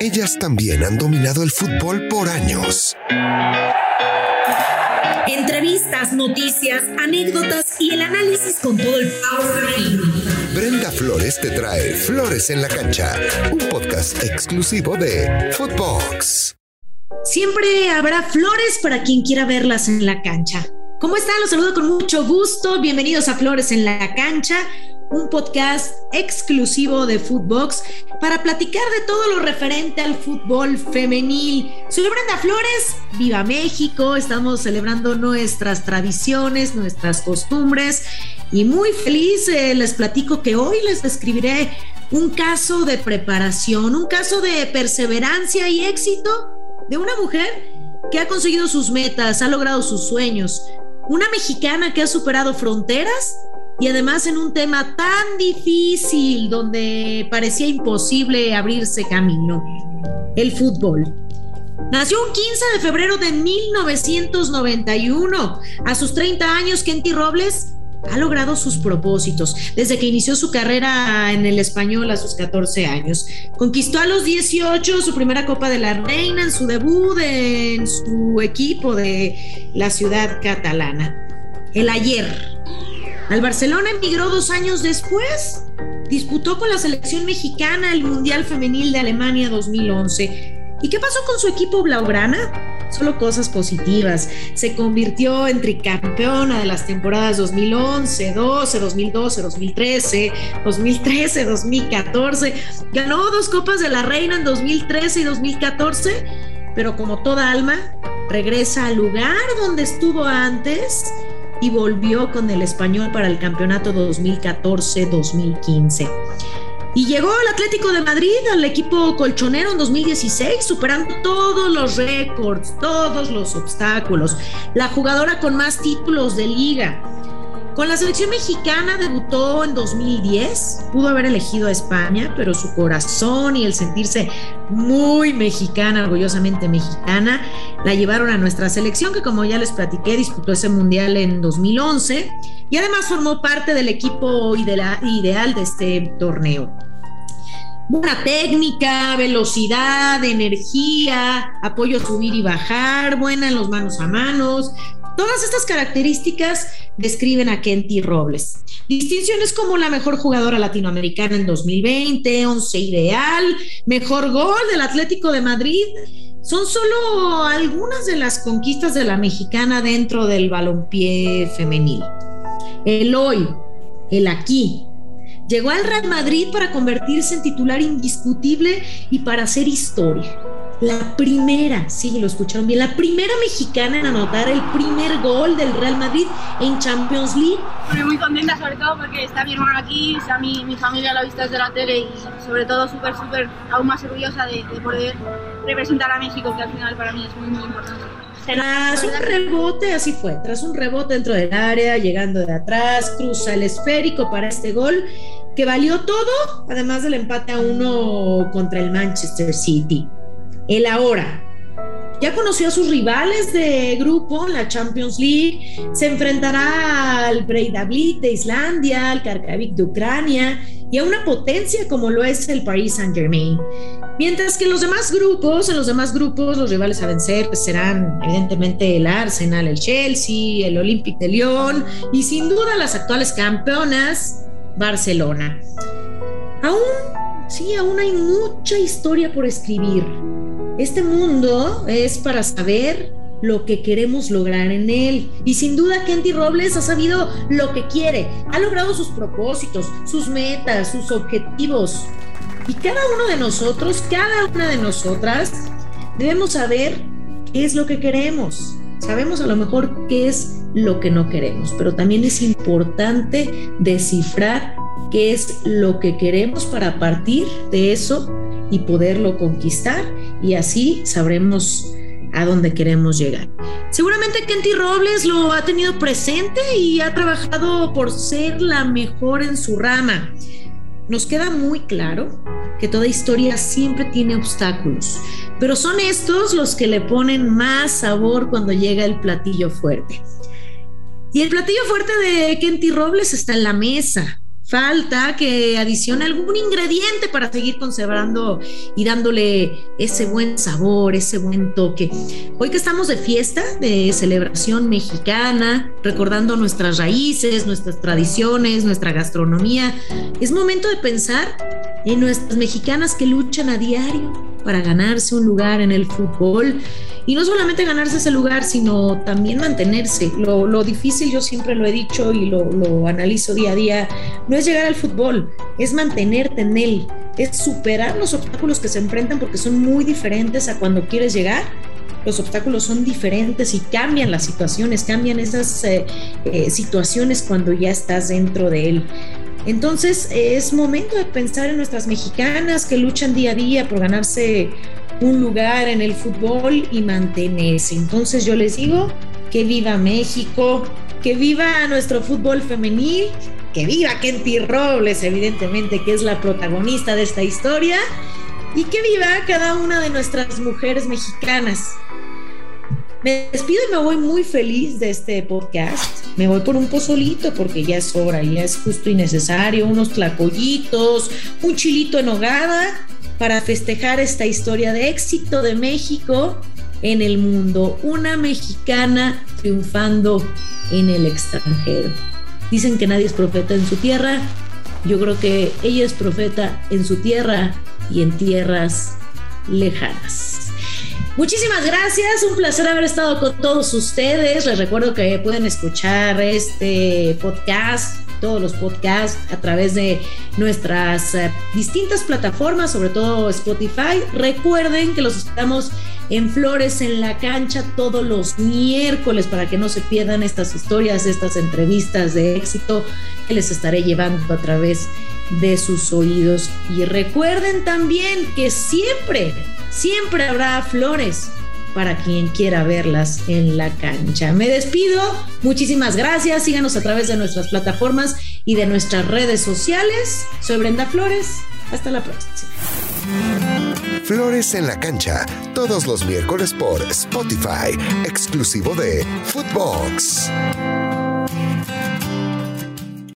Ellas también han dominado el fútbol por años. Entrevistas, noticias, anécdotas y el análisis con todo el power Brenda Flores te trae Flores en la Cancha, un podcast exclusivo de Footbox. Siempre habrá flores para quien quiera verlas en la cancha. ¿Cómo están? Los saludo con mucho gusto. Bienvenidos a Flores en la Cancha, un podcast exclusivo de Footbox para platicar de todo lo referente al fútbol femenil. Soy Brenda Flores, viva México, estamos celebrando nuestras tradiciones, nuestras costumbres y muy feliz eh, les platico que hoy les describiré un caso de preparación, un caso de perseverancia y éxito de una mujer que ha conseguido sus metas, ha logrado sus sueños, una mexicana que ha superado fronteras y además en un tema tan difícil donde parecía imposible abrirse camino, el fútbol. Nació un 15 de febrero de 1991. A sus 30 años, Kenty Robles ha logrado sus propósitos desde que inició su carrera en el español a sus 14 años. Conquistó a los 18 su primera Copa de la Reina en su debut en su equipo de la ciudad catalana. El ayer. Al Barcelona emigró dos años después. Disputó con la selección mexicana el Mundial Femenil de Alemania 2011. ¿Y qué pasó con su equipo Blaugrana? solo cosas positivas. Se convirtió en tricampeona de las temporadas 2011, 12, 2012, 2013, 2013, 2014. Ganó dos Copas de la Reina en 2013 y 2014, pero como toda alma, regresa al lugar donde estuvo antes y volvió con el español para el campeonato 2014-2015. Y llegó al Atlético de Madrid, al equipo colchonero en 2016, superando todos los récords, todos los obstáculos. La jugadora con más títulos de liga. Con la selección mexicana debutó en 2010, pudo haber elegido a España, pero su corazón y el sentirse muy mexicana, orgullosamente mexicana, la llevaron a nuestra selección que como ya les platiqué disputó ese mundial en 2011 y además formó parte del equipo ideal de este torneo. Buena técnica, velocidad, energía, apoyo subir y bajar, buena en los manos a manos, Todas estas características describen a Kenty Robles. Distinciones como la mejor jugadora latinoamericana en 2020, once ideal, mejor gol del Atlético de Madrid, son solo algunas de las conquistas de la mexicana dentro del balompié femenil. El hoy, el aquí, llegó al Real Madrid para convertirse en titular indiscutible y para hacer historia la primera, sí, lo escucharon bien, la primera mexicana en anotar el primer gol del Real Madrid en Champions League. Estoy muy contenta sobre todo porque está mi hermano aquí, está mi, mi familia lo ha visto desde la tele y sobre todo súper, súper, aún más orgullosa de, poder representar a México, que al final para mí es muy, muy importante. Tras un rebote, así fue, tras un rebote dentro del área, llegando de atrás, cruza el esférico para este gol que valió todo, además del empate a uno contra el Manchester City el ahora. Ya conoció a sus rivales de grupo en la Champions League, se enfrentará al Breidablik de Islandia, al Karkavik de Ucrania y a una potencia como lo es el Paris Saint-Germain. Mientras que en los demás grupos, en los demás grupos, los rivales a vencer serán evidentemente el Arsenal, el Chelsea, el Olympique de Lyon y sin duda las actuales campeonas, Barcelona. Aún, sí, aún hay mucha historia por escribir este mundo es para saber lo que queremos lograr en él. Y sin duda Kenty Robles ha sabido lo que quiere, ha logrado sus propósitos, sus metas, sus objetivos. Y cada uno de nosotros, cada una de nosotras, debemos saber qué es lo que queremos. Sabemos a lo mejor qué es lo que no queremos, pero también es importante descifrar qué es lo que queremos para partir de eso y poderlo conquistar y así sabremos a dónde queremos llegar. Seguramente Kenty Robles lo ha tenido presente y ha trabajado por ser la mejor en su rama. Nos queda muy claro que toda historia siempre tiene obstáculos, pero son estos los que le ponen más sabor cuando llega el platillo fuerte. Y el platillo fuerte de Kenty Robles está en la mesa falta que adicione algún ingrediente para seguir conservando y dándole ese buen sabor, ese buen toque. Hoy que estamos de fiesta, de celebración mexicana, recordando nuestras raíces, nuestras tradiciones, nuestra gastronomía, es momento de pensar en nuestras mexicanas que luchan a diario para ganarse un lugar en el fútbol. Y no solamente ganarse ese lugar, sino también mantenerse. Lo, difícil, yo siempre lo he dicho y lo, lo, analizo día a día, no es llegar al fútbol, es mantenerte en él, es superar los obstáculos que se enfrentan porque son muy diferentes a cuando quieres llegar. Los obstáculos son diferentes y cambian las situaciones, cambian esas eh, eh, situaciones cuando ya estás dentro de él. Entonces es momento de pensar en nuestras mexicanas que luchan día a día por ganarse un lugar en el fútbol y mantenerse. Entonces yo les digo que viva México, que viva nuestro fútbol femenil, que viva Kenty Robles, evidentemente, que es la protagonista de esta historia, y que viva cada una de nuestras mujeres mexicanas. Me despido y me voy muy feliz de este podcast. Me voy por un pozolito porque ya es hora, ya es justo y necesario, unos tlacoyitos, un chilito en hogada para festejar esta historia de éxito de México en el mundo. Una mexicana triunfando en el extranjero. Dicen que nadie es profeta en su tierra. Yo creo que ella es profeta en su tierra y en tierras lejanas. Muchísimas gracias, un placer haber estado con todos ustedes. Les recuerdo que pueden escuchar este podcast, todos los podcasts a través de nuestras eh, distintas plataformas, sobre todo Spotify. Recuerden que los estamos en Flores en la cancha todos los miércoles para que no se pierdan estas historias, estas entrevistas de éxito que les estaré llevando a través de sus oídos. Y recuerden también que siempre siempre habrá flores para quien quiera verlas en la cancha. Me despido, muchísimas gracias, síganos a través de nuestras plataformas y de nuestras redes sociales. Soy Brenda Flores, hasta la próxima. Flores en la cancha, todos los miércoles por Spotify, exclusivo de Footbox.